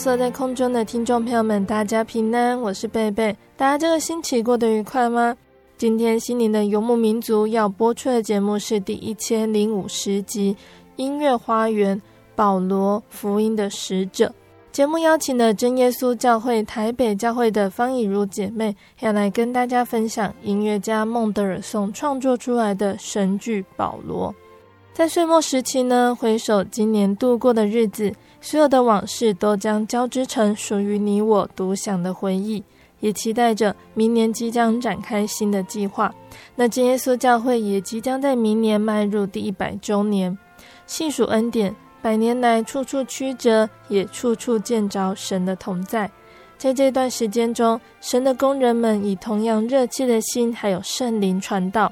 设在空中的听众朋友们，大家平安，我是贝贝。大家这个星期过得愉快吗？今天心灵的游牧民族要播出的节目是第一千零五十集《音乐花园：保罗福音的使者》。节目邀请了真耶稣教会台北教会的方以如姐妹，要来跟大家分享音乐家孟德尔颂创作出来的神剧《保罗》。在岁末时期呢，回首今年度过的日子。所有的往事都将交织成属于你我独享的回忆，也期待着明年即将展开新的计划。那真耶稣教会也即将在明年迈入第一百周年，细数恩典，百年来处处曲折，也处处见着神的同在。在这段时间中，神的工人们以同样热切的心，还有圣灵传道，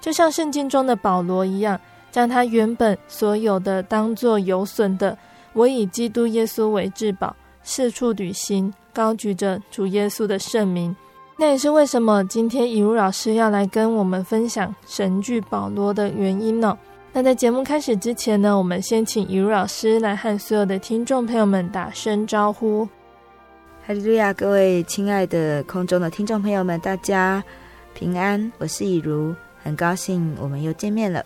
就像圣经中的保罗一样，将他原本所有的当作有损的。我以基督耶稣为至宝，四处旅行，高举着主耶稣的圣名。那也是为什么今天以如老师要来跟我们分享神剧保罗的原因呢？那在节目开始之前呢，我们先请以如老师来和所有的听众朋友们打声招呼。哈利路亚，各位亲爱的空中的听众朋友们，大家平安，我是以如，很高兴我们又见面了。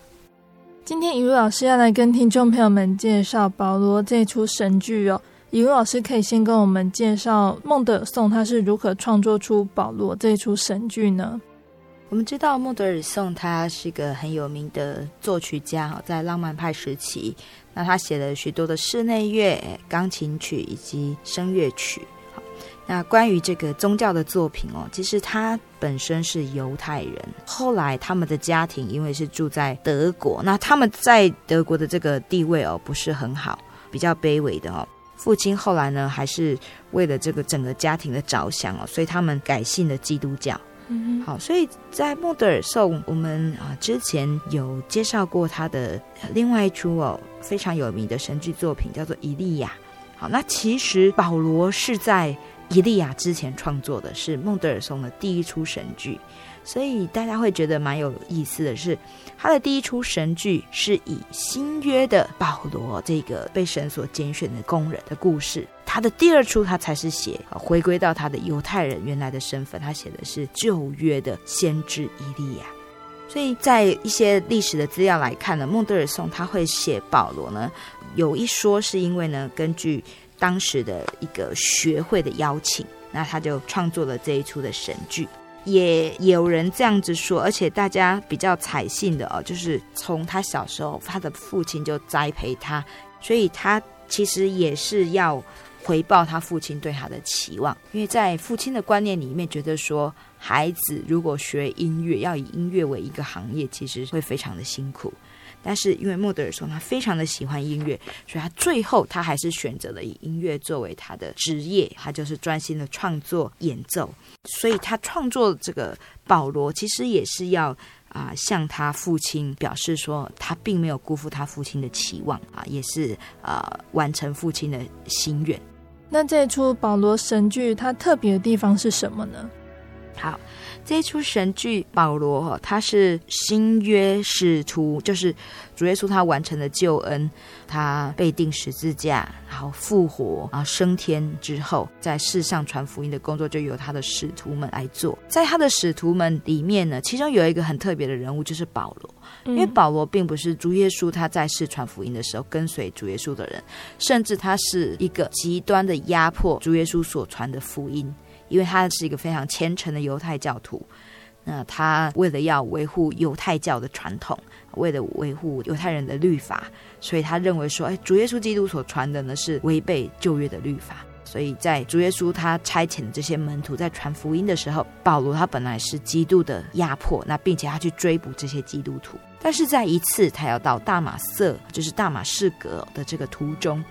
今天以如老师要来跟听众朋友们介绍保罗这出神剧哦。以如老师可以先跟我们介绍孟德尔颂他是如何创作出保罗这出神剧呢？我们知道孟德尔颂他是一个很有名的作曲家哈，在浪漫派时期，那他写了许多的室内乐、钢琴曲以及声乐曲。那关于这个宗教的作品哦，其实他本身是犹太人，后来他们的家庭因为是住在德国，那他们在德国的这个地位哦不是很好，比较卑微的哦。父亲后来呢，还是为了这个整个家庭的着想哦，所以他们改信了基督教。嗯，好，所以在莫德尔颂，我们啊之前有介绍过他的另外一出哦非常有名的神剧作品，叫做《以利亚》。好，那其实保罗是在。伊利亚之前创作的是孟德尔松的第一出神剧，所以大家会觉得蛮有意思的是，他的第一出神剧是以新约的保罗这个被神所拣选的工人的故事，他的第二出他才是写回归到他的犹太人原来的身份，他写的是旧约的先知伊利亚，所以在一些历史的资料来看呢，孟德尔松他会写保罗呢，有一说是因为呢根据。当时的一个学会的邀请，那他就创作了这一出的神剧，也有人这样子说，而且大家比较采信的哦，就是从他小时候，他的父亲就栽培他，所以他其实也是要回报他父亲对他的期望，因为在父亲的观念里面，觉得说孩子如果学音乐，要以音乐为一个行业，其实会非常的辛苦。但是因为莫德尔说他非常的喜欢音乐，所以他最后他还是选择了以音乐作为他的职业，他就是专心的创作演奏。所以他创作这个保罗，其实也是要啊、呃、向他父亲表示说，他并没有辜负他父亲的期望啊，也是啊、呃、完成父亲的心愿。那这出保罗神剧它特别的地方是什么呢？好，这一出神剧保罗哈，他是新约使徒，就是主耶稣他完成了救恩，他被钉十字架，然后复活，然后升天之后，在世上传福音的工作就由他的使徒们来做。在他的使徒们里面呢，其中有一个很特别的人物，就是保罗。因为保罗并不是主耶稣他在世传福音的时候跟随主耶稣的人，甚至他是一个极端的压迫主耶稣所传的福音。因为他是一个非常虔诚的犹太教徒，那他为了要维护犹太教的传统，为了维护犹太人的律法，所以他认为说，哎，主耶稣基督所传的呢是违背旧约的律法。所以在主耶稣他差遣的这些门徒在传福音的时候，保罗他本来是极度的压迫，那并且他去追捕这些基督徒，但是在一次他要到大马色，就是大马士革的这个途中，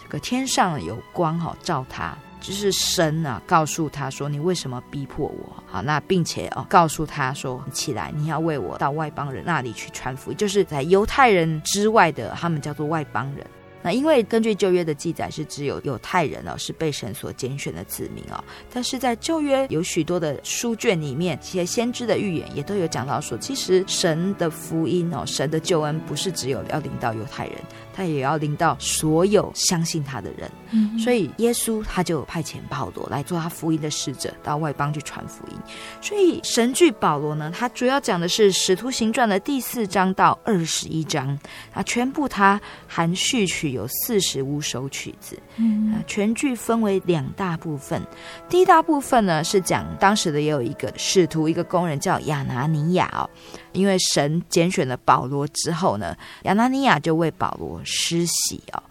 这个天上有光哈照他。就是神啊，告诉他说：“你为什么逼迫我？好，那并且哦，告诉他说：起来，你要为我到外邦人那里去传福音，就是在犹太人之外的，他们叫做外邦人。”那因为根据旧约的记载是只有犹太人哦是被神所拣选的子民哦，但是在旧约有许多的书卷里面，这些先知的预言也都有讲到说，其实神的福音哦，神的救恩不是只有要临到犹太人，他也要领到所有相信他的人。嗯，所以耶稣他就派遣保罗来做他福音的使者，到外邦去传福音。所以神剧保罗呢，他主要讲的是使徒行传的第四章到二十一章啊，全部他含序曲。有四十五首曲子，嗯，全剧分为两大部分。第一大部分呢是讲当时的也有一个使徒，一个工人叫亚拿尼亚哦，因为神拣选了保罗之后呢，亚拿尼亚就为保罗施洗哦。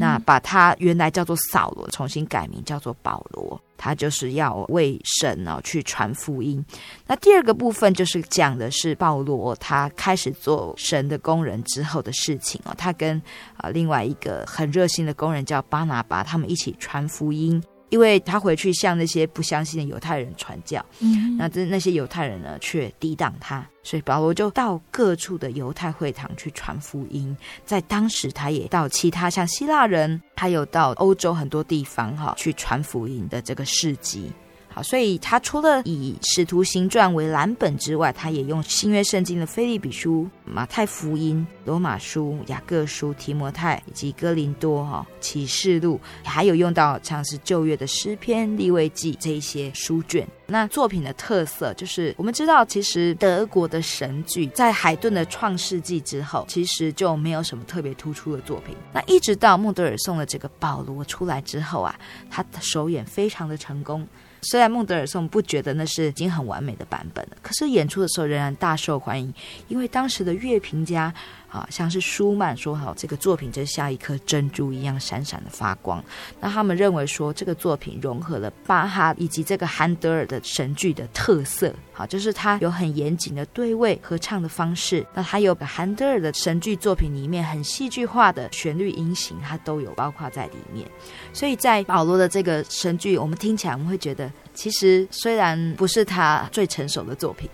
那把他原来叫做扫罗，重新改名叫做保罗，他就是要为神哦去传福音。那第二个部分就是讲的是保罗他开始做神的工人之后的事情哦，他跟啊另外一个很热心的工人叫巴拿巴，他们一起传福音。因为他回去向那些不相信的犹太人传教，嗯，那这那些犹太人呢却抵挡他，所以保罗就到各处的犹太会堂去传福音。在当时，他也到其他像希腊人，还有到欧洲很多地方哈去传福音的这个事迹。好，所以他除了以《使徒行传》为蓝本之外，他也用新约圣经的腓利比书、马太福音、罗马书、雅各书、提摩太以及哥林多哈启示录，还有用到像是旧约的诗篇、立位记这一些书卷。那作品的特色就是，我们知道其实德国的神剧在海顿的《创世纪》之后，其实就没有什么特别突出的作品。那一直到莫德尔送了这个保罗出来之后啊，他的首演非常的成功。虽然孟德尔颂不觉得那是已经很完美的版本了，可是演出的时候仍然大受欢迎，因为当时的乐评家。啊，像是舒曼说：“好，这个作品就像一颗珍珠一样闪闪的发光。”那他们认为说，这个作品融合了巴哈以及这个韩德尔的神剧的特色。好，就是它有很严谨的对位合唱的方式。那还有韩德尔的神剧作品里面很戏剧化的旋律音型，它都有包括在里面。所以在保罗的这个神剧，我们听起来我们会觉得，其实虽然不是他最成熟的作品。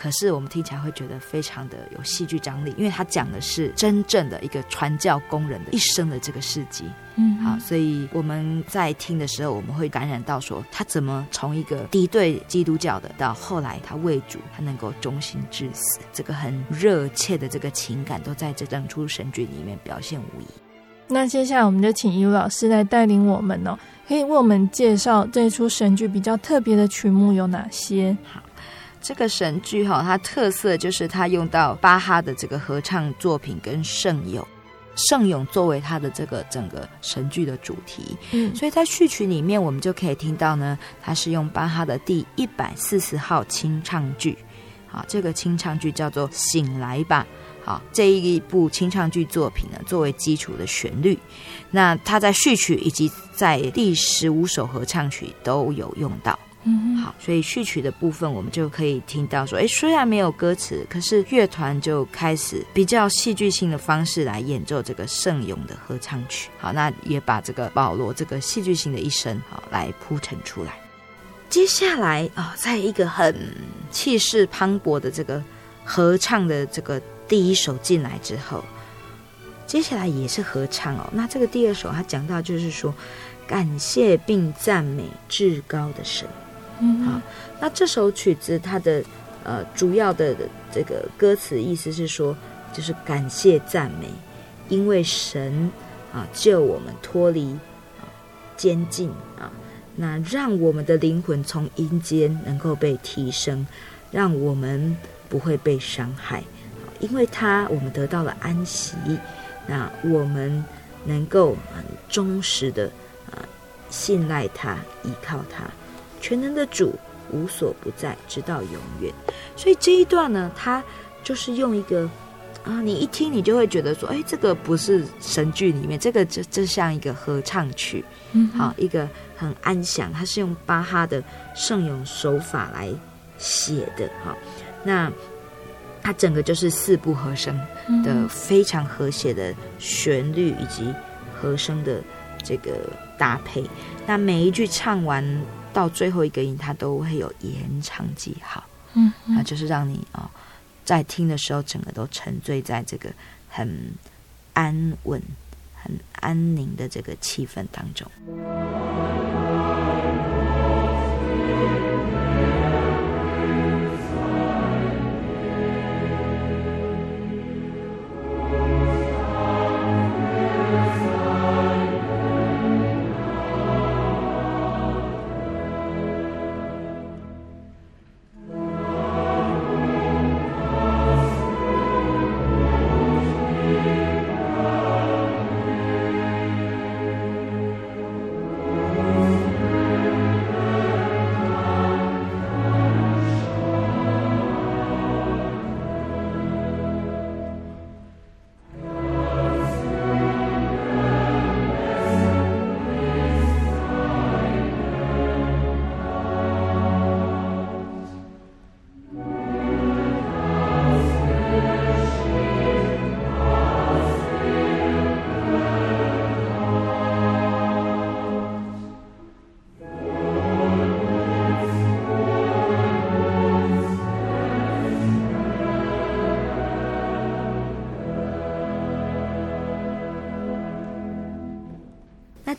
可是我们听起来会觉得非常的有戏剧张力，因为他讲的是真正的一个传教工人的一生的这个事迹。嗯，好，所以我们在听的时候，我们会感染到说他怎么从一个敌对基督教的，到后来他为主，他能够忠心至死，这个很热切的这个情感，都在这整出神剧里面表现无疑。那接下来我们就请尤老师来带领我们哦，可以为我们介绍这出神剧比较特别的曲目有哪些？好。这个神剧哈，它特色就是它用到巴哈的这个合唱作品跟圣咏，圣咏作为它的这个整个神剧的主题。嗯，所以在序曲里面，我们就可以听到呢，它是用巴哈的第一百四十号清唱剧，好，这个清唱剧叫做《醒来吧》。好，这一部清唱剧作品呢，作为基础的旋律，那它在序曲以及在第十五首合唱曲都有用到。嗯，好，所以序曲的部分，我们就可以听到说，哎，虽然没有歌词，可是乐团就开始比较戏剧性的方式来演奏这个圣咏的合唱曲。好，那也把这个保罗这个戏剧性的一生，好来铺陈出来。接下来啊，在一个很气势磅礴的这个合唱的这个第一首进来之后，接下来也是合唱哦。那这个第二首，他讲到就是说，感谢并赞美至高的神。嗯，好，那这首曲子它的呃主要的这个歌词意思是说，就是感谢赞美，因为神啊救我们脱离啊监禁啊，那让我们的灵魂从阴间能够被提升，让我们不会被伤害，因为他我们得到了安息，那我们能够很忠实的啊信赖他，依靠他。全能的主无所不在，直到永远。所以这一段呢，它就是用一个啊，你一听你就会觉得说，哎，这个不是神剧里面，这个这这像一个合唱曲，嗯，好，一个很安详。它是用巴哈的圣咏手法来写的，哈。那它整个就是四部和声的非常和谐的旋律以及和声的这个搭配。那每一句唱完。到最后一个音，它都会有延长记号，嗯，那就是让你啊、哦，在听的时候，整个都沉醉在这个很安稳、很安宁的这个气氛当中。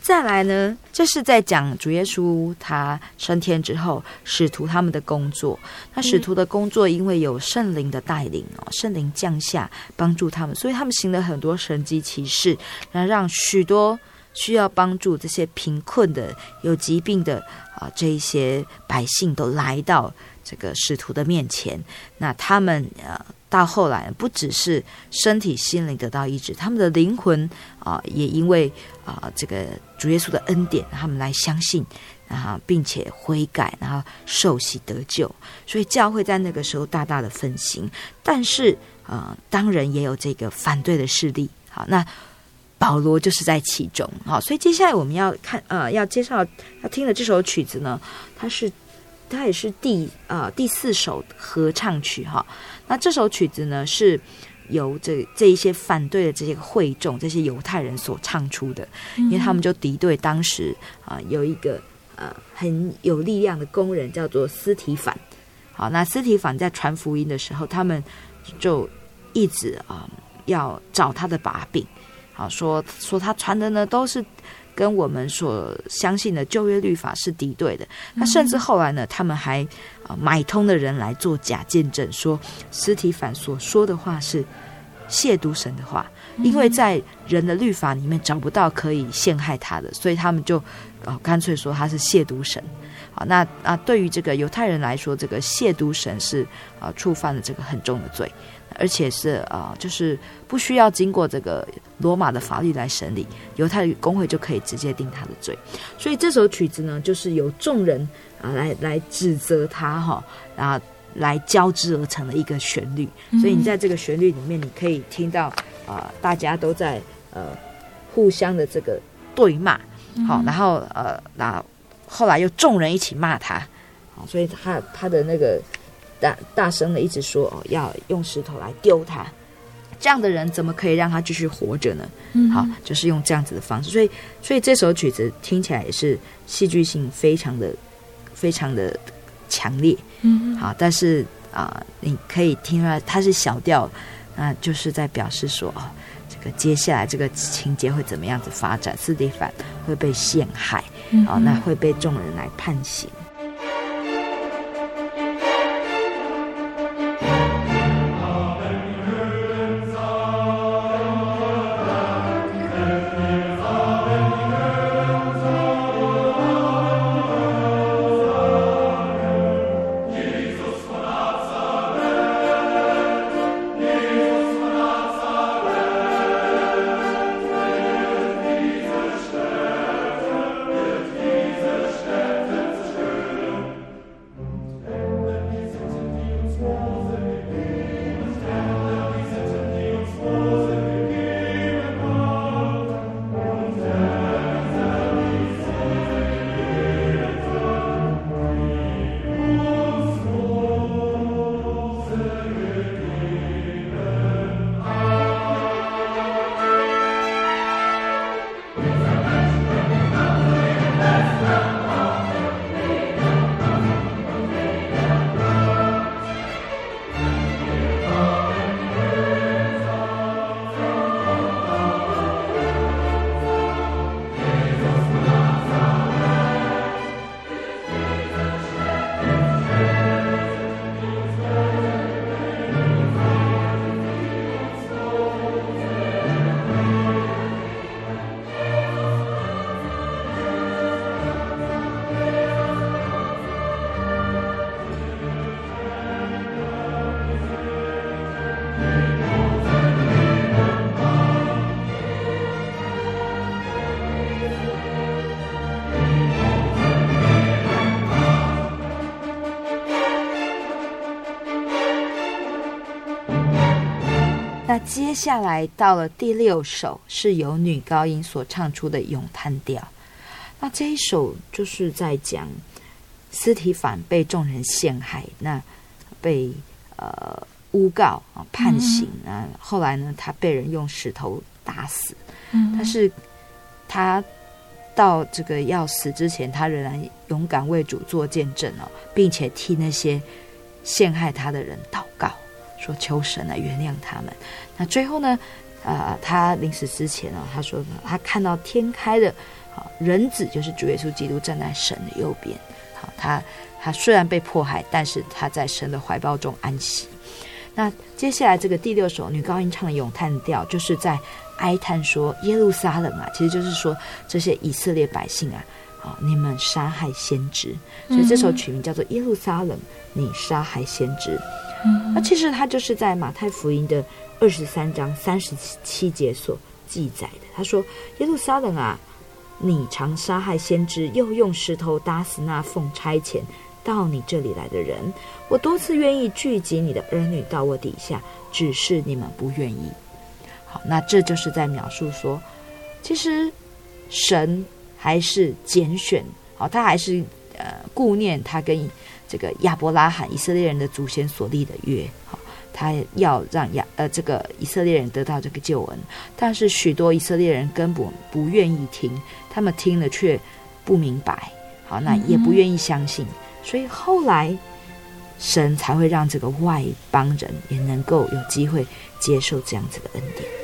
再来呢，这是在讲主耶稣他升天之后，使徒他们的工作。那使徒的工作，因为有圣灵的带领哦，圣灵降下帮助他们，所以他们行了很多神迹奇事，那让许多需要帮助这些贫困的、有疾病的啊这一些百姓都来到这个使徒的面前。那他们呃。到后来，不只是身体、心灵得到医治，他们的灵魂啊，也因为啊这个主耶稣的恩典，他们来相信啊，并且悔改，然后受洗得救。所以教会在那个时候大大的复兴。但是啊，当然也有这个反对的势力。好，那保罗就是在其中。好，所以接下来我们要看呃，要介绍要听的这首曲子呢，它是。它也是第呃第四首合唱曲哈，那这首曲子呢是由这这一些反对的这些会众，这些犹太人所唱出的，因为他们就敌对当时啊、呃、有一个呃很有力量的工人叫做斯提反，好，那斯提反在传福音的时候，他们就一直啊、呃、要找他的把柄，好说说他传的呢都是。跟我们所相信的旧约律法是敌对的。那甚至后来呢，他们还啊买通的人来做假见证，说司提反所说的话是亵渎神的话，因为在人的律法里面找不到可以陷害他的，所以他们就啊干脆说他是亵渎神。啊，那啊对于这个犹太人来说，这个亵渎神是啊触犯了这个很重的罪。而且是啊，就是不需要经过这个罗马的法律来审理，犹太公会就可以直接定他的罪。所以这首曲子呢，就是由众人啊来来指责他哈，然后来交织而成的一个旋律。所以你在这个旋律里面，你可以听到啊，大家都在呃互相的这个对骂，好，然后呃，那后来又众人一起骂他，好，所以他他的那个。大大声的一直说哦，要用石头来丢他，这样的人怎么可以让他继续活着呢？嗯，好，就是用这样子的方式，所以，所以这首曲子听起来也是戏剧性非常的、非常的强烈。嗯，好，但是啊、呃，你可以听出来它是小调，那就是在表示说哦，这个接下来这个情节会怎么样子发展？斯蒂凡会被陷害，啊、嗯，那会被众人来判刑。接下来到了第六首，是由女高音所唱出的咏叹调。那这一首就是在讲司提反被众人陷害，那被呃诬告啊判刑啊，嗯、后来呢，他被人用石头打死。嗯，但是他到这个要死之前，他仍然勇敢为主做见证哦，并且替那些陷害他的人祷告。说求神来原谅他们。那最后呢？呃，他临死之前啊，他说呢，他看到天开的，好人子就是主耶稣基督站在神的右边。好，他他虽然被迫害，但是他在神的怀抱中安息。那接下来这个第六首女高音唱的咏叹调，就是在哀叹说耶路撒冷啊，其实就是说这些以色列百姓啊，啊，你们杀害先知，所以这首曲名叫做耶路撒冷，你杀害先知。那其实他就是在马太福音的二十三章三十七节所记载的。他说：“耶路撒冷啊，你常杀害先知，又用石头打死那奉差遣到你这里来的人。我多次愿意聚集你的儿女到我底下，只是你们不愿意。”好，那这就是在描述说，其实神还是拣选，好，他还是呃顾念他跟。这个亚伯拉罕以色列人的祖先所立的约，好，他要让亚呃这个以色列人得到这个救恩，但是许多以色列人根本不愿意听，他们听了却不明白，好，那也不愿意相信，所以后来神才会让这个外邦人也能够有机会接受这样子的恩典。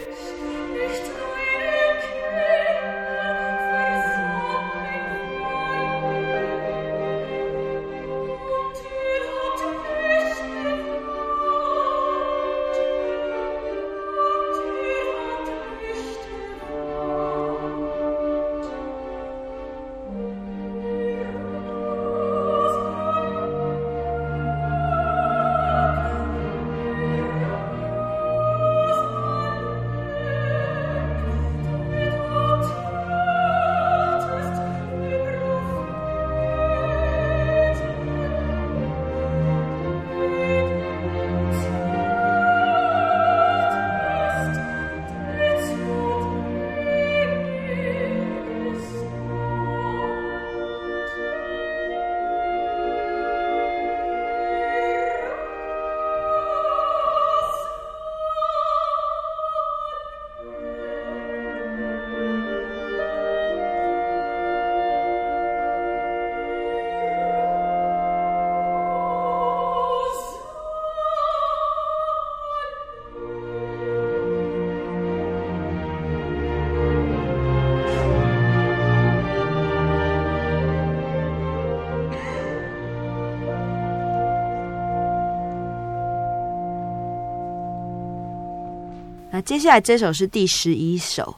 那接下来这首是第十一首，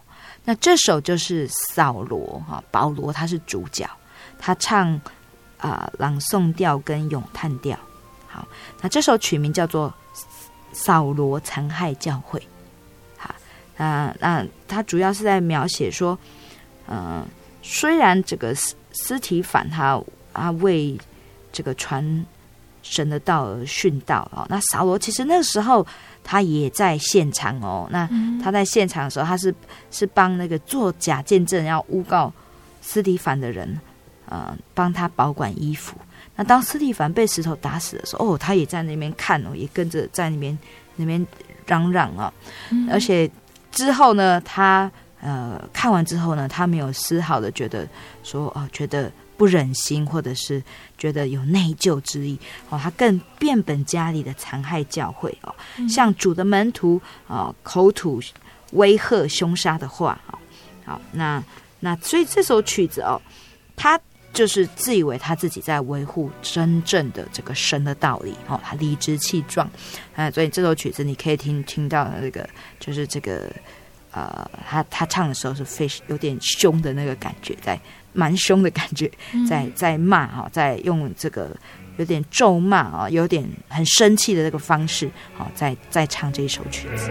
那这首就是扫罗哈，保罗他是主角，他唱啊、朗诵调跟咏叹调。好，那这首曲名叫做《扫罗残害教会》。好，那那他主要是在描写说，嗯、虽然这个斯斯提反他啊为这个传神的道而殉道哦。那扫罗其实那个时候他也在现场哦。那他在现场的时候，他是是帮那个作假见证要诬告斯蒂凡的人，呃，帮他保管衣服。那当斯蒂凡被石头打死的时候，哦，他也在那边看哦，也跟着在那边那边嚷嚷啊。而且之后呢，他呃看完之后呢，他没有丝毫的觉得说哦，觉得。不忍心，或者是觉得有内疚之意哦，他更变本加厉的残害教会哦，像主的门徒啊口吐威吓、凶杀的话啊，好，那那所以这首曲子哦，他就是自以为他自己在维护真正的这个神的道理哦，他理直气壮。啊，所以这首曲子你可以听听到的那个就是这个呃，他他唱的时候是非常有点凶的那个感觉在。蛮凶的感觉，在在骂啊，在用这个有点咒骂啊，有点很生气的这个方式，好，在在唱这一首曲子。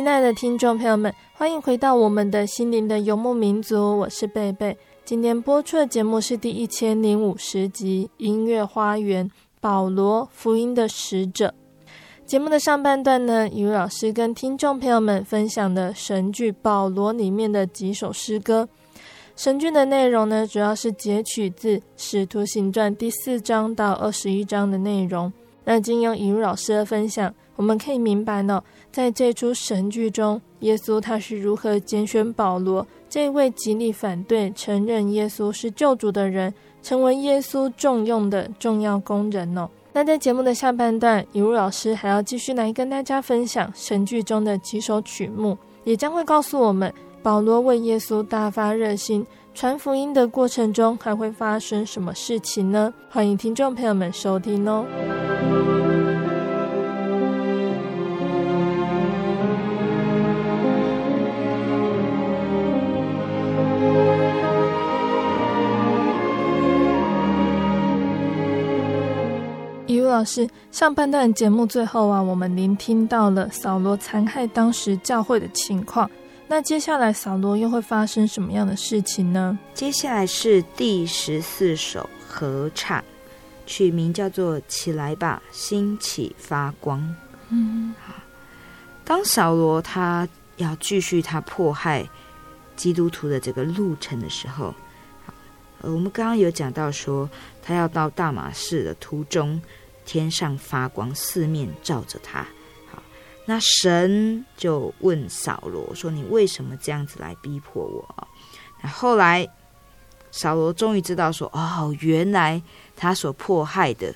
亲爱的听众朋友们，欢迎回到我们的心灵的游牧民族，我是贝贝。今天播出的节目是第一千零五十集《音乐花园》，保罗福音的使者。节目的上半段呢，雨老师跟听众朋友们分享的神剧《保罗》里面的几首诗歌。神剧的内容呢，主要是截取自《使徒行传》第四章到二十一章的内容。那经由雨老师的分享，我们可以明白呢。在这出神剧中，耶稣他是如何拣选保罗这位极力反对承认耶稣是救主的人，成为耶稣重用的重要工人呢？那在节目的下半段，以如老师还要继续来跟大家分享神剧中的几首曲目，也将会告诉我们保罗为耶稣大发热心传福音的过程中还会发生什么事情呢？欢迎听众朋友们收听哦。到是上半段节目最后啊，我们聆听到了扫罗残害当时教会的情况。那接下来扫罗又会发生什么样的事情呢？接下来是第十四首合唱，曲名叫做《起来吧，兴起发光》。嗯，好。当扫罗他要继续他迫害基督徒的这个路程的时候，呃，我们刚刚有讲到说，他要到大马士的途中，天上发光，四面照着他。好那神就问扫罗说：“你为什么这样子来逼迫我？”那后来扫罗终于知道说：“哦，原来他所迫害的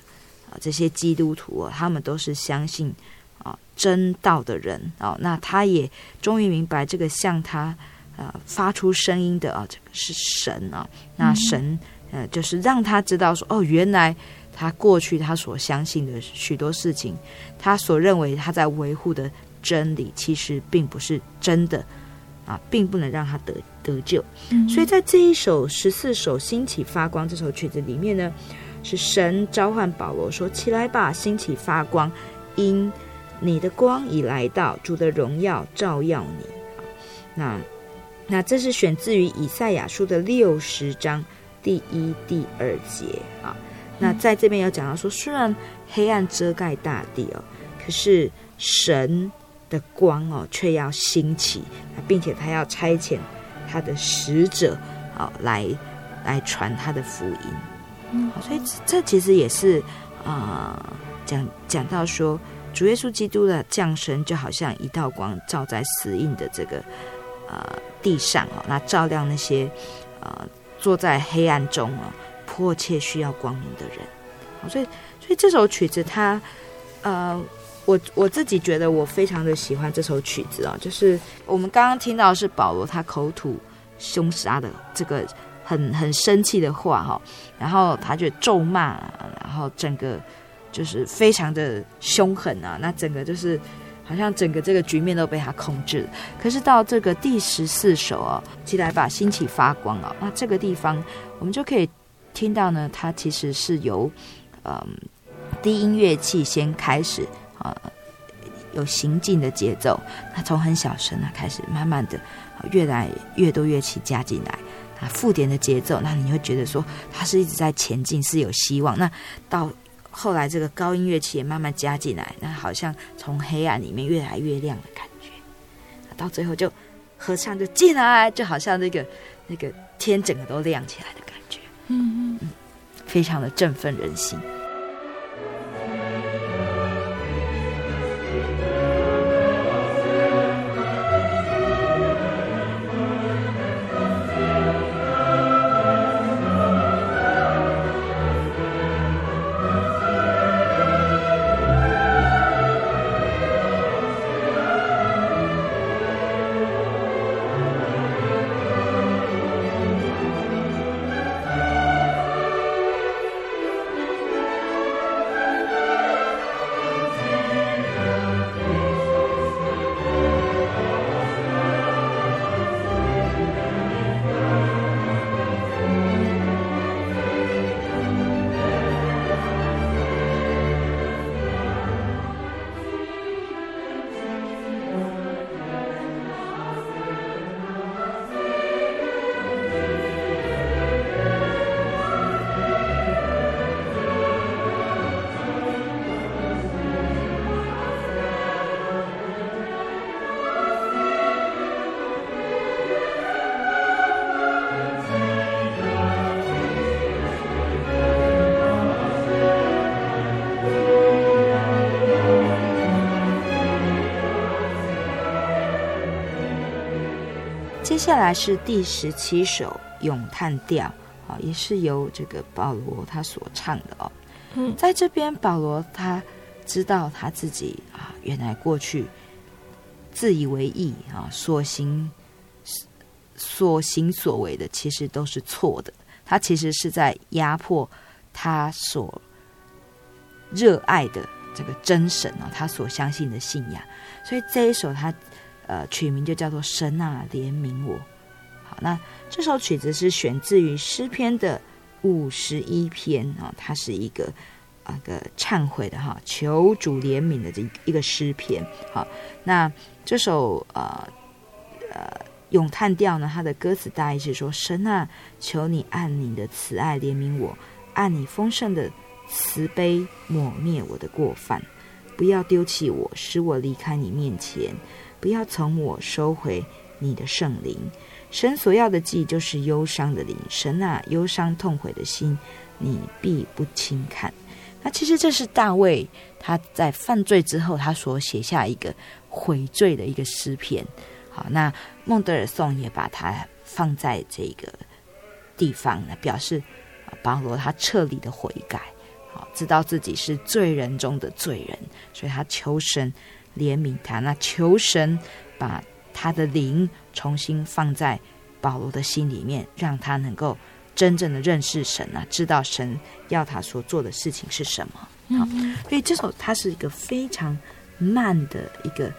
啊这些基督徒啊，他们都是相信啊真道的人啊。那他也终于明白，这个向他啊发出声音的啊，这个是神啊。那神呃，就是让他知道说：哦，原来。”他过去他所相信的许多事情，他所认为他在维护的真理，其实并不是真的啊，并不能让他得得救。嗯。所以在这一首十四首兴起发光这首曲子里面呢，是神召唤保罗说：“起来吧，兴起发光，因你的光已来到，主的荣耀照耀你。”那那这是选自于以赛亚书的六十章第一、第二节啊。那在这边有讲到说，虽然黑暗遮盖大地哦，可是神的光哦却要兴起，并且他要差遣他的使者哦来来传他的福音。嗯，所以这其实也是啊讲讲到说，主耶稣基督的降生就好像一道光照在死荫的这个呃地上哦，那照亮那些呃坐在黑暗中哦。迫切需要光明的人，所以，所以这首曲子它，呃，我我自己觉得我非常的喜欢这首曲子啊，就是我们刚刚听到是保罗他口吐凶杀的这个很很生气的话哈，然后他就咒骂，然后整个就是非常的凶狠啊，那整个就是好像整个这个局面都被他控制了。可是到这个第十四首啊，起来吧，兴起发光啊，那这个地方我们就可以。听到呢，它其实是由，嗯，低音乐器先开始啊，有行进的节奏。那从很小声啊开始，慢慢的，越来越多乐器加进来啊，附点的节奏，那你会觉得说它是一直在前进，是有希望。那到后来这个高音乐器也慢慢加进来，那好像从黑暗里面越来越亮的感觉。到最后就合唱就进来，就好像那个那个天整个都亮起来的。嗯嗯，非常的振奋人心。下来是第十七首咏叹调啊，也是由这个保罗他所唱的哦。嗯，在这边保罗他知道他自己啊，原来过去自以为意啊，所行所行所为的其实都是错的。他其实是在压迫他所热爱的这个真神啊，他所相信的信仰。所以这一首他。呃，曲名就叫做“神啊，怜悯我”。好，那这首曲子是选自于诗篇的五十一篇啊，它是一个啊个忏悔的哈，求主怜悯的这一个诗篇。好，那这首呃呃咏叹调呢，它的歌词大意是说：神啊，求你按你的慈爱怜悯我，按你丰盛的慈悲抹灭我的过犯，不要丢弃我，使我离开你面前，不要从我收回你的圣灵。神所要的祭就是忧伤的灵，神啊，忧伤痛悔的心，你必不轻看。那其实这是大卫他在犯罪之后，他所写下一个悔罪的一个诗篇。好，那孟德尔颂也把它放在这个地方，呢，表示保罗他彻底的悔改，好，知道自己是罪人中的罪人，所以他求神怜悯他，那求神把。他的灵重新放在保罗的心里面，让他能够真正的认识神啊，知道神要他所做的事情是什么。好，所以这首它是一个非常慢的一个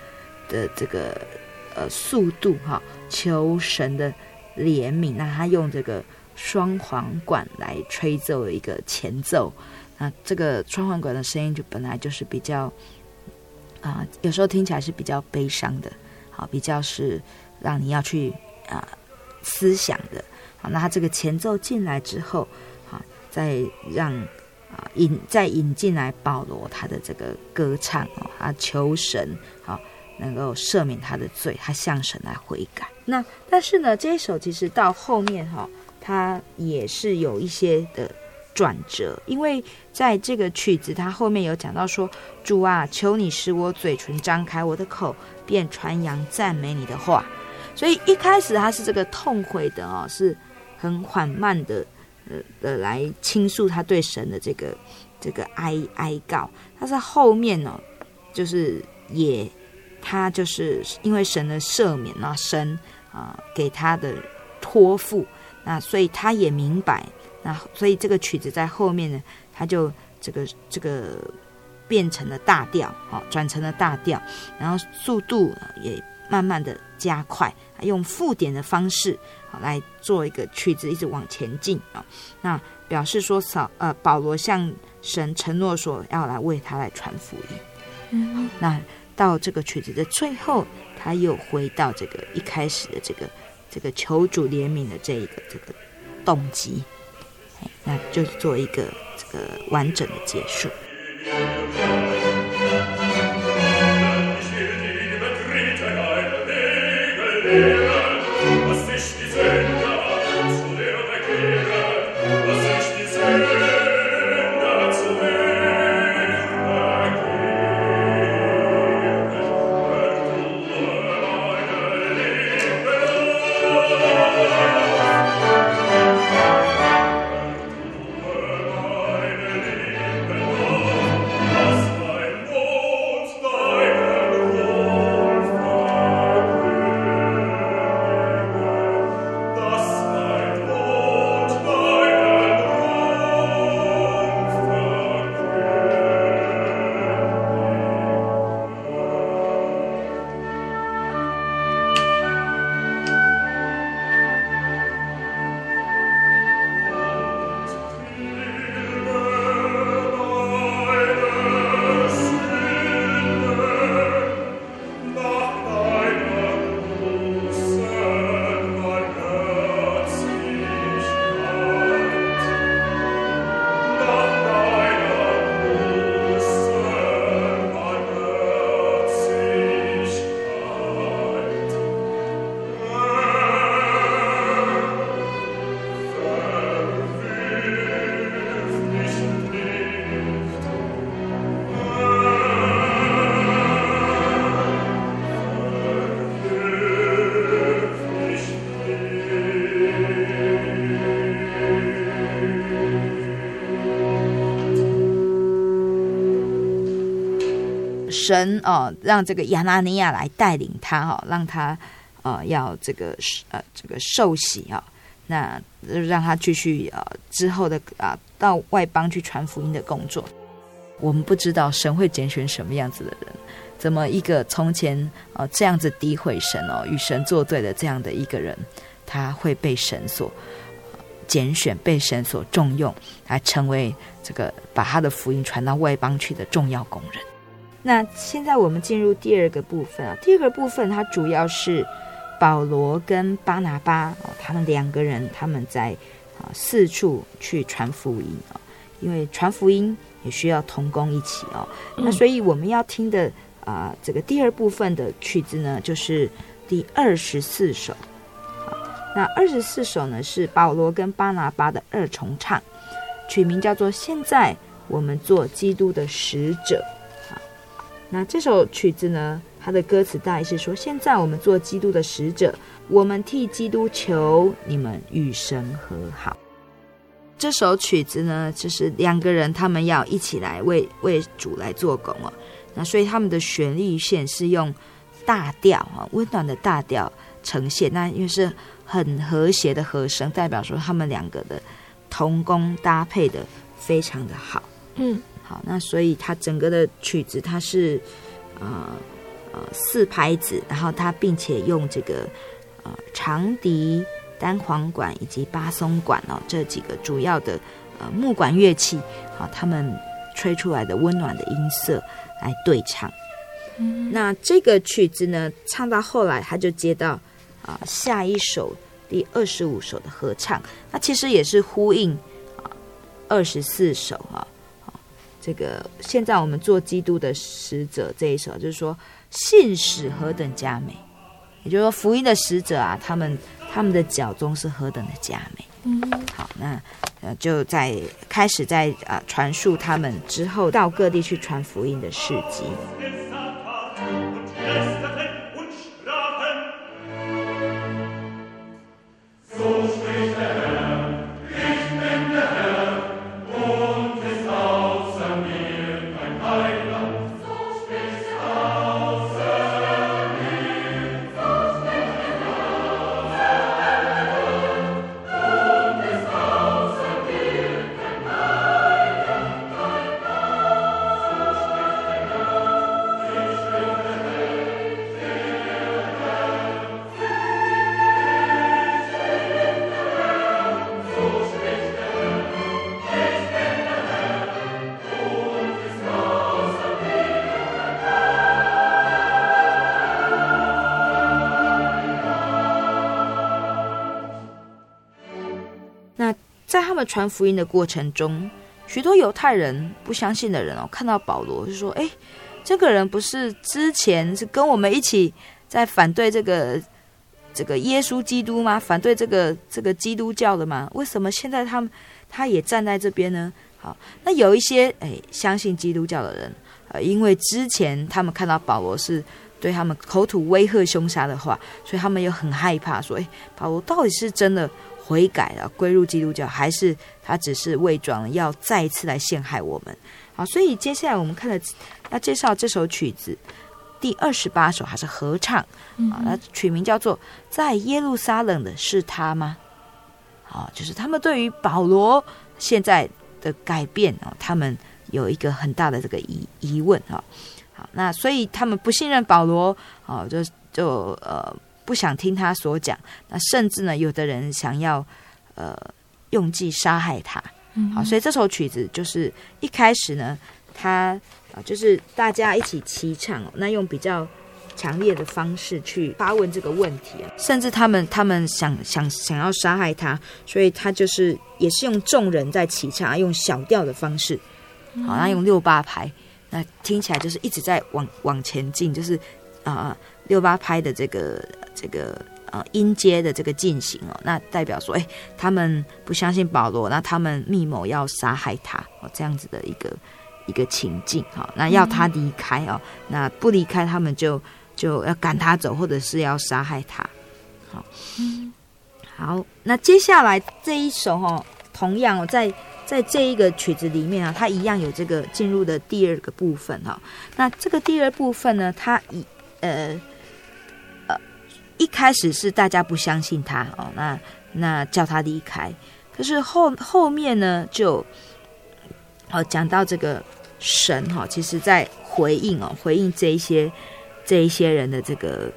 的这个呃速度哈，求神的怜悯。那他用这个双簧管来吹奏一个前奏，那这个双簧管的声音就本来就是比较啊、有时候听起来是比较悲伤的。好，比较是让你要去啊、思想的。好，那他这个前奏进来之后，好，再让啊、引再引进来保罗他的这个歌唱哦，他求神好能够赦免他的罪，他向神来悔改。那但是呢，这一首其实到后面哈，它也是有一些的转折，因为在这个曲子它后面有讲到说，主啊，求你使我嘴唇张开，我的口。便传扬赞美你的话，所以一开始他是这个痛悔的哦，是很缓慢的，呃的来倾诉他对神的这个这个哀哀告。但是后面呢、就是也他就是因为神的赦免啊，神啊、给他的托付，那所以他也明白，那所以这个曲子在后面呢，它就这个这个。变成了大调，好，转成了大调，然后速度也慢慢的加快，用附点的方式，好来做一个曲子，一直往前进啊。那表示说，扫呃，保罗向神承诺说，要来为他来传福音。嗯，那到这个曲子的最后，他又回到这个一开始的这个这个求主怜悯的这一个这个动机，那就做一个这个完整的结束。神哦，让这个亚拿尼亚来带领他哈，让他呃要这个呃这个受洗啊，那让他继续呃之后的啊到外邦去传福音的工作。我们不知道神会拣选什么样子的人，怎么一个从前啊这样子诋毁神哦与神作对的这样的一个人，他会被神所拣选，被神所重用，来成为这个把他的福音传到外邦去的重要工人。那现在我们进入第二个部分啊，第二个部分它主要是保罗跟巴拿巴哦，他们两个人他们在啊四处去传福音啊，因为传福音也需要同工一起哦。那所以我们要听的啊这个第二部分的曲子呢，就是第二十四首。那二十四首呢，是保罗跟巴拿巴的二重唱，取名叫做《现在我们做基督的使者》啊。那这首曲子呢，它的歌词大意是说：现在我们做基督的使者，我们替基督求你们与神和好。这首曲子呢，就是两个人他们要一起来为为主来做工哦。那所以他们的旋律线是用大调啊，温暖的大调呈现。那因为是。很和谐的和声，代表说他们两个的同工搭配的非常的好。嗯，好，那所以它整个的曲子它是呃呃四拍子，然后它并且用这个呃长笛、单簧管以及巴松管哦这几个主要的呃木管乐器啊，他们吹出来的温暖的音色来对唱。嗯，那这个曲子呢，唱到后来他就接到。啊，下一首第二十五首的合唱，那其实也是呼应啊二十四首啊，这个现在我们做基督的使者这一首，就是说信使何等佳美，也就是说福音的使者啊，他们他们的脚踪是何等的佳美。嗯，好，那呃就在开始在啊传述他们之后到各地去传福音的事迹。那么传福音的过程中，许多犹太人不相信的人哦，看到保罗就说：“哎，这个人不是之前是跟我们一起在反对这个这个耶稣基督吗？反对这个这个基督教的吗？为什么现在他们他也站在这边呢？”好，那有一些哎相信基督教的人，呃，因为之前他们看到保罗是对他们口吐威吓凶杀的话，所以他们又很害怕，说：“哎，保罗到底是真的？”悔改了，归入基督教，还是他只是伪装，要再一次来陷害我们？好，所以接下来我们看了要介绍这首曲子，第二十八首还是合唱啊？那、嗯、曲名叫做《在耶路撒冷的是他吗？》啊，就是他们对于保罗现在的改变啊，他们有一个很大的这个疑疑问啊。好，那所以他们不信任保罗啊，就就呃。不想听他所讲，那甚至呢，有的人想要呃用计杀害他。嗯，好，所以这首曲子就是一开始呢，他啊就是大家一起齐唱，那用比较强烈的方式去发问这个问题，甚至他们他们想想想要杀害他，所以他就是也是用众人在齐唱，用小调的方式，好，那用六八拍，那听起来就是一直在往往前进，就是啊、呃、六八拍的这个。这个呃音阶的这个进行哦，那代表说，哎，他们不相信保罗，那他们密谋要杀害他哦，这样子的一个一个情境哈，那要他离开哦，那不离开，他们就就要赶他走，或者是要杀害他。好，好，那接下来这一首哈，同样哦，在在这一个曲子里面啊，它一样有这个进入的第二个部分哈，那这个第二部分呢，它以呃。一开始是大家不相信他哦，那那叫他离开。可是后后面呢，就哦讲到这个神哈，其实在回应哦，回应这一些这一些人的这个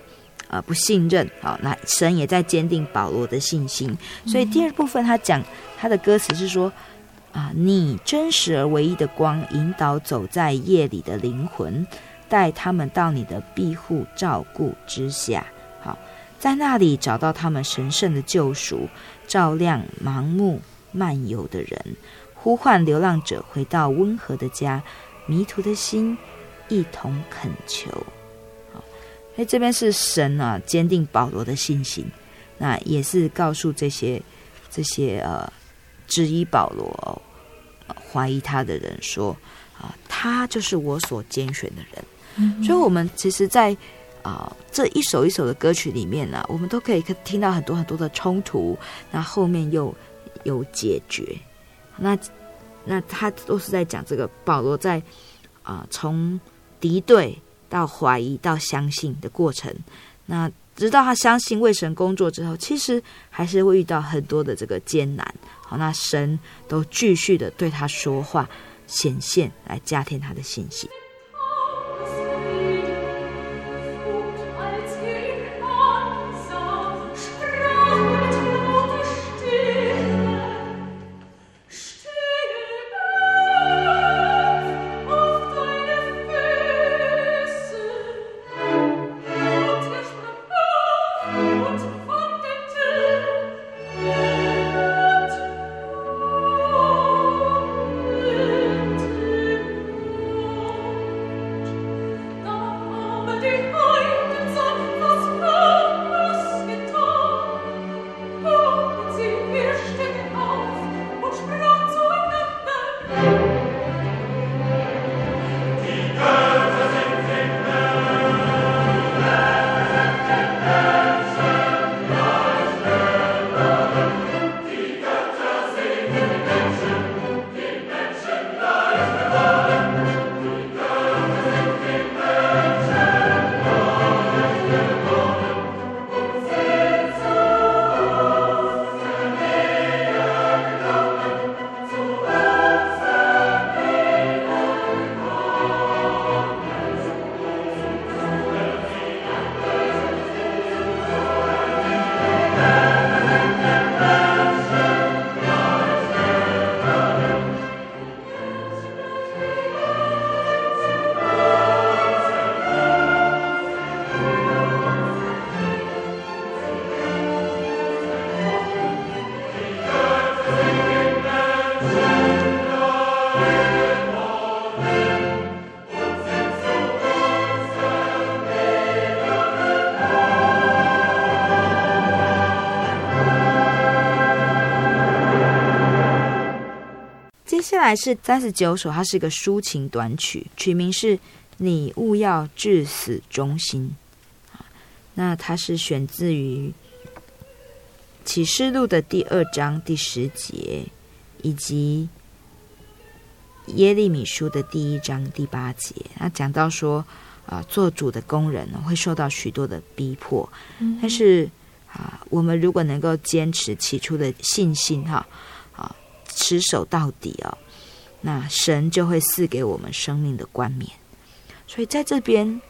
呃不信任啊，那神也在坚定保罗的信心。所以第二部分他讲他的歌词是说啊，你真实而唯一的光，引导走在夜里的灵魂，带他们到你的庇护照顾之下。好，在那里找到他们神圣的救赎，照亮盲目漫游的人，呼唤流浪者回到温和的家，迷途的心一同恳求。好所以这边是神啊，坚定保罗的信心，那也是告诉这些这些呃质疑保罗、哦、怀疑他的人说啊，他就是我所拣选的人。嗯、所以，我们其实在，啊这一首一首的歌曲里面呢、我们都可以听到很多很多的冲突，那后面又有解决。那那他都是在讲这个保罗在啊、从敌对。到怀疑到相信的过程，那直到他相信为神工作之后，其实还是会遇到很多的这个艰难。好，那神都继续的对他说话，显现来加添他的信心。来是三十九首，它是一个抒情短曲，曲名是《你勿要至死忠心》。那它是选自于启示录的第二章第十节，以及耶利米书的第一章第八节。那讲到说啊，做主的工人会受到许多的逼迫，但是啊，我们如果能够坚持起初的信心，哈，啊，持守到底哦。那神就会赐给我们生命的冠冕，所以在这边，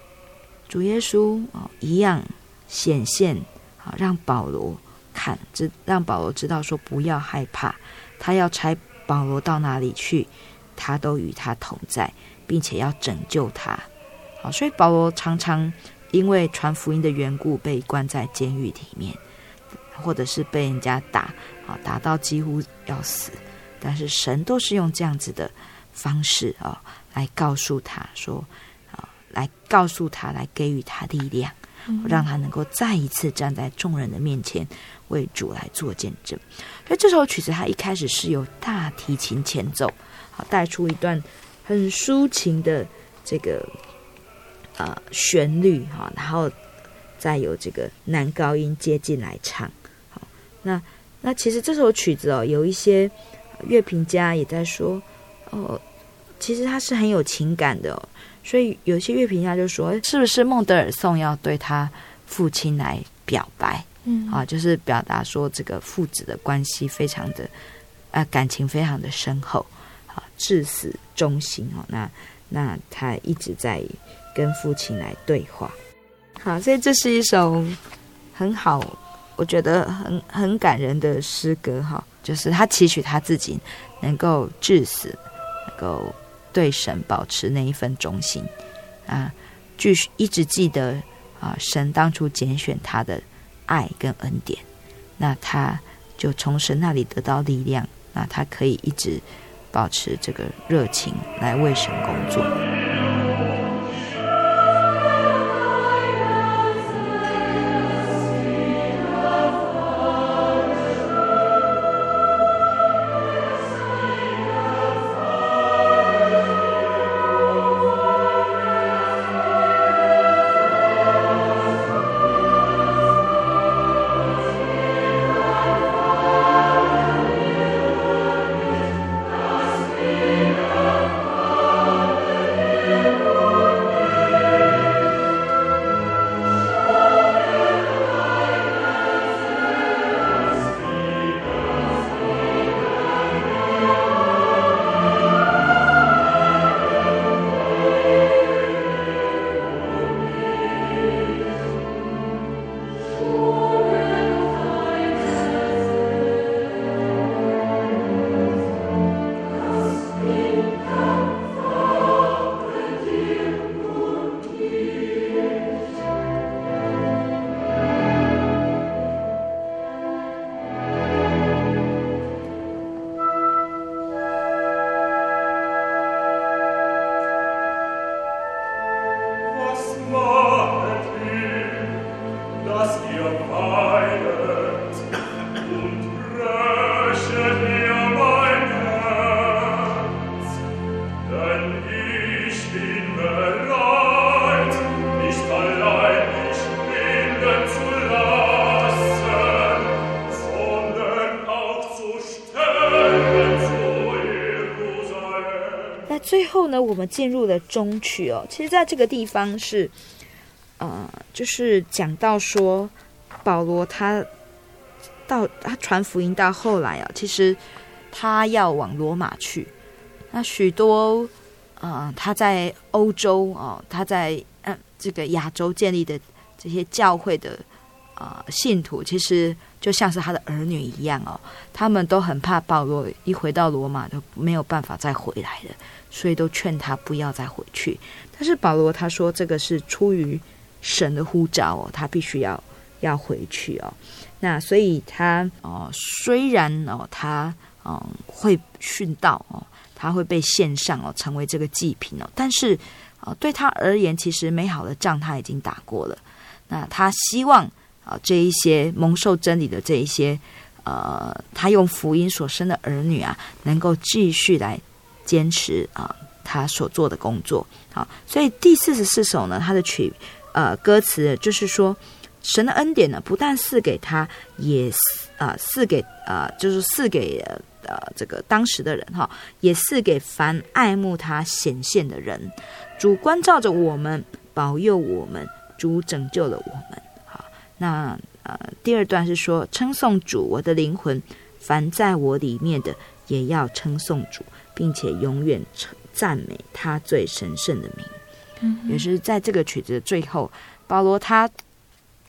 主耶稣哦一样显现啊，让保罗看，知让保罗知道说不要害怕，他要差保罗到哪里去，他都与他同在，并且要拯救他。好，所以保罗常常因为传福音的缘故被关在监狱里面，或者是被人家打啊，打到几乎要死。但是神都是用这样子的方式啊，来告诉他说啊，来告诉他，来给予他力量，让他能够再一次站在众人的面前为主来做见证。所以这首曲子它一开始是由大提琴前奏，好带出一段很抒情的这个呃旋律哈，然后再有这个男高音接进来唱。好，那那其实这首曲子哦，有一些。乐评家也在说，哦，其实他是很有情感的，哦，所以有些乐评家就说，是不是孟德尔颂要对他父亲来表白？嗯，啊，就是表达说这个父子的关系非常的，啊，感情非常的深厚，啊，至死忠心哦。那那他一直在跟父亲来对话。好，所以这是一首很好，我觉得很很感人的诗歌哈。就是他期许他自己能够至死，能够对神保持那一份忠心啊，继续一直记得啊，神当初拣选他的爱跟恩典，那他就从神那里得到力量，那他可以一直保持这个热情来为神工作。我们进入了中曲哦，其实在这个地方是，呃，就是讲到说，保罗他到他传福音到后来啊，其实他要往罗马去，那许多呃他在欧洲哦，他在嗯、这个亚洲建立的这些教会的、呃、信徒，其实就像是他的儿女一样哦，他们都很怕保罗一回到罗马就没有办法再回来了。所以都劝他不要再回去，但是保罗他说这个是出于神的呼召哦，他必须要要回去哦。那所以他哦，虽然哦他嗯会殉道哦，他会被献上哦，成为这个祭品哦，但是啊对他而言，其实美好的仗他已经打过了。那他希望啊这一些蒙受真理的这一些呃，他用福音所生的儿女啊，能够继续来。坚持啊，他所做的工作好，所以第四十四首呢，他的曲呃歌词就是说，神的恩典呢，不但赐给他，也啊赐给啊，就是赐给呃这个当时的人哈，也赐给凡爱慕他显现的人。主关照着我们，保佑我们，主拯救了我们。好，那呃第二段是说，称颂主，我的灵魂，凡在我里面的，也要称颂主。并且永远赞美他最神圣的名。嗯，也是在这个曲子的最后，保罗他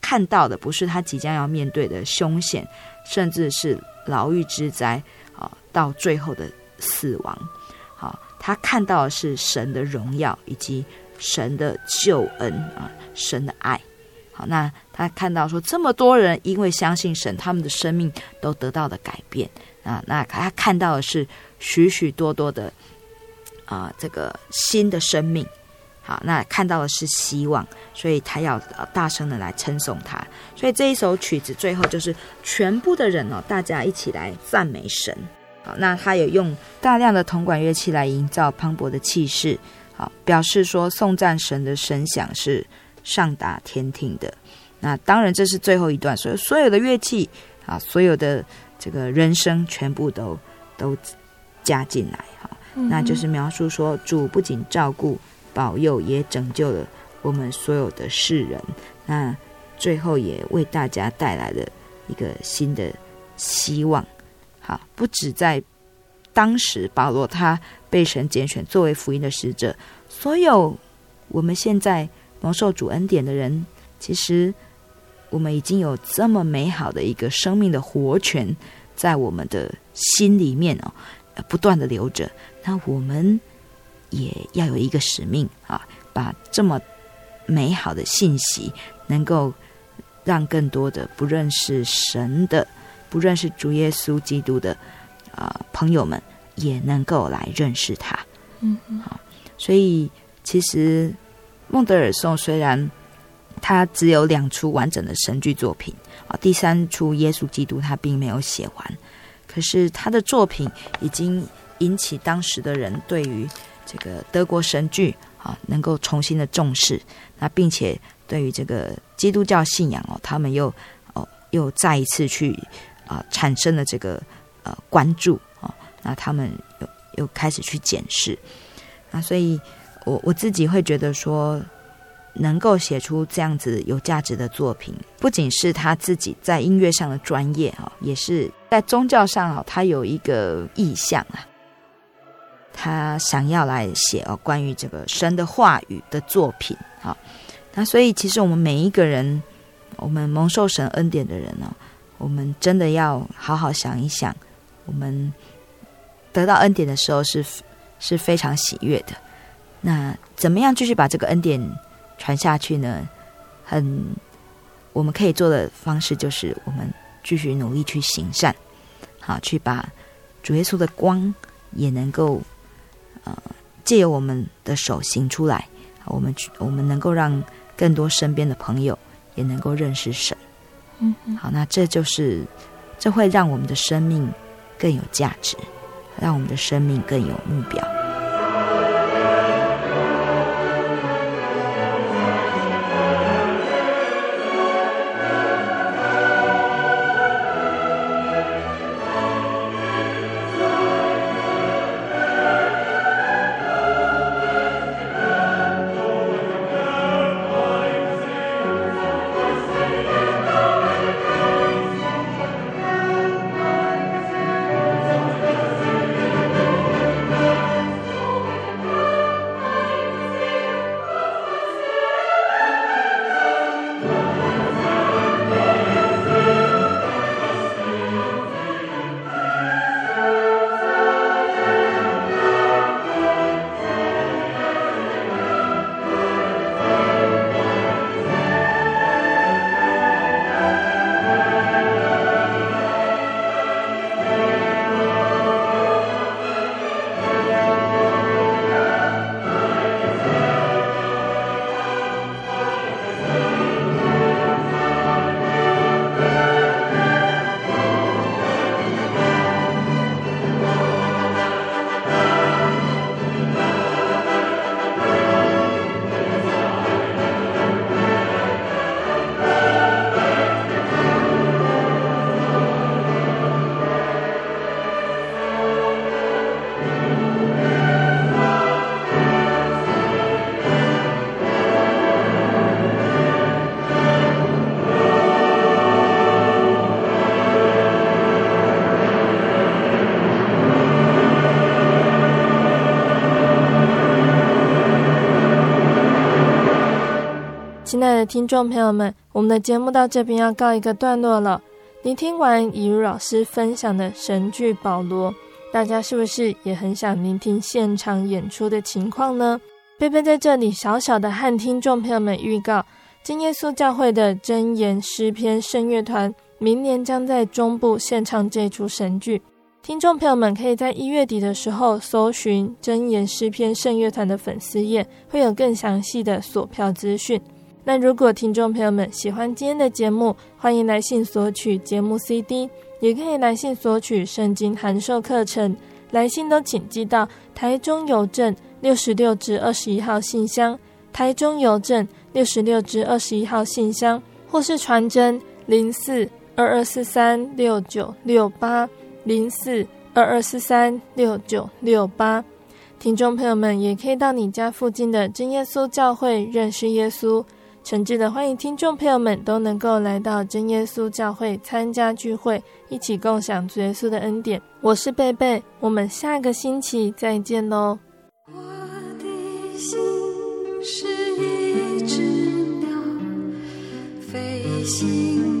看到的不是他即将要面对的凶险，甚至是牢狱之灾啊，到最后的死亡。好，他看到的是神的荣耀以及神的救恩啊，神的爱。好，那他看到说，这么多人因为相信神，他们的生命都得到了改变啊。那他看到的是。许许多多的啊、这个新的生命，好，那看到的是希望，所以他要大声的来称颂他。所以这一首曲子最后就是全部的人哦，大家一起来赞美神。好，那他有用大量的铜管乐器来营造磅礴的气势，好，表示说颂赞神的声响是上达天听的。那当然这是最后一段，所有所有的乐器啊，所有的这个人声全部都都。加进来哈，那就是描述说，主不仅照顾、保佑，也拯救了我们所有的世人。那最后也为大家带来了一个新的希望。好，不止在当时，保罗他被神拣选作为福音的使者，所有我们现在蒙受主恩典的人，其实我们已经有这么美好的一个生命的活泉在我们的心里面哦，不断的流着。那我们也要有一个使命啊，把这么美好的信息能够让更多的不认识神的、不认识主耶稣基督的啊、呃、朋友们，也能够来认识他。嗯嗯，好，所以其实孟德尔颂虽然他只有两出完整的神剧作品。啊，第三出耶稣基督他并没有写完，可是他的作品已经引起当时的人对于这个德国神剧啊能够重新的重视，那并且对于这个基督教信仰哦，他们又哦又再一次去啊产生了这个呃关注。啊，那他们又又开始去检视。啊，所以我我自己会觉得说。能够写出这样子有价值的作品，不仅是他自己在音乐上的专业哈，也是在宗教上啊，他有一个意向啊，他想要来写哦关于这个神的话语的作品啊。那所以其实我们每一个人，我们蒙受神恩典的人呢，我们真的要好好想一想，我们得到恩典的时候是是非常喜悦的。那怎么样继续把这个恩典传下去呢，很我们可以做的方式就是，我们继续努力去行善，好，去把主耶稣的光也能够呃借由我们的手行出来，我们去我们能够让更多身边的朋友也能够认识神。嗯，好，那这就是这会让我们的生命更有价值，让我们的生命更有目标。听众朋友们，我们的节目到这边要告一个段落了。您听完以如老师分享的神剧《保罗》，大家是不是也很想聆听现场演出的情况呢？贝贝在这里小小的和听众朋友们预告，真耶稣教会的真言诗篇圣乐团明年将在中部献唱这出神剧。听众朋友们可以在一月底的时候搜寻真言诗篇圣乐团的粉丝页，会有更详细的索票资讯。那如果听众朋友们喜欢今天的节目，欢迎来信索取节目 CD，也可以来信索取圣经函授课程。来信都请寄到台中邮政六十六至二十一号信箱，台中邮政六十六至二十一号信箱，或是传真零四二二四三六九六八零四二二四三六九六八。听众朋友们也可以到你家附近的真耶稣教会认识耶稣。诚挚的欢迎听众朋友们都能够来到真耶稣教会参加聚会，一起共享主耶稣的恩典。我是贝贝，我们下个星期再见喽。我的心是一只鸟，飞行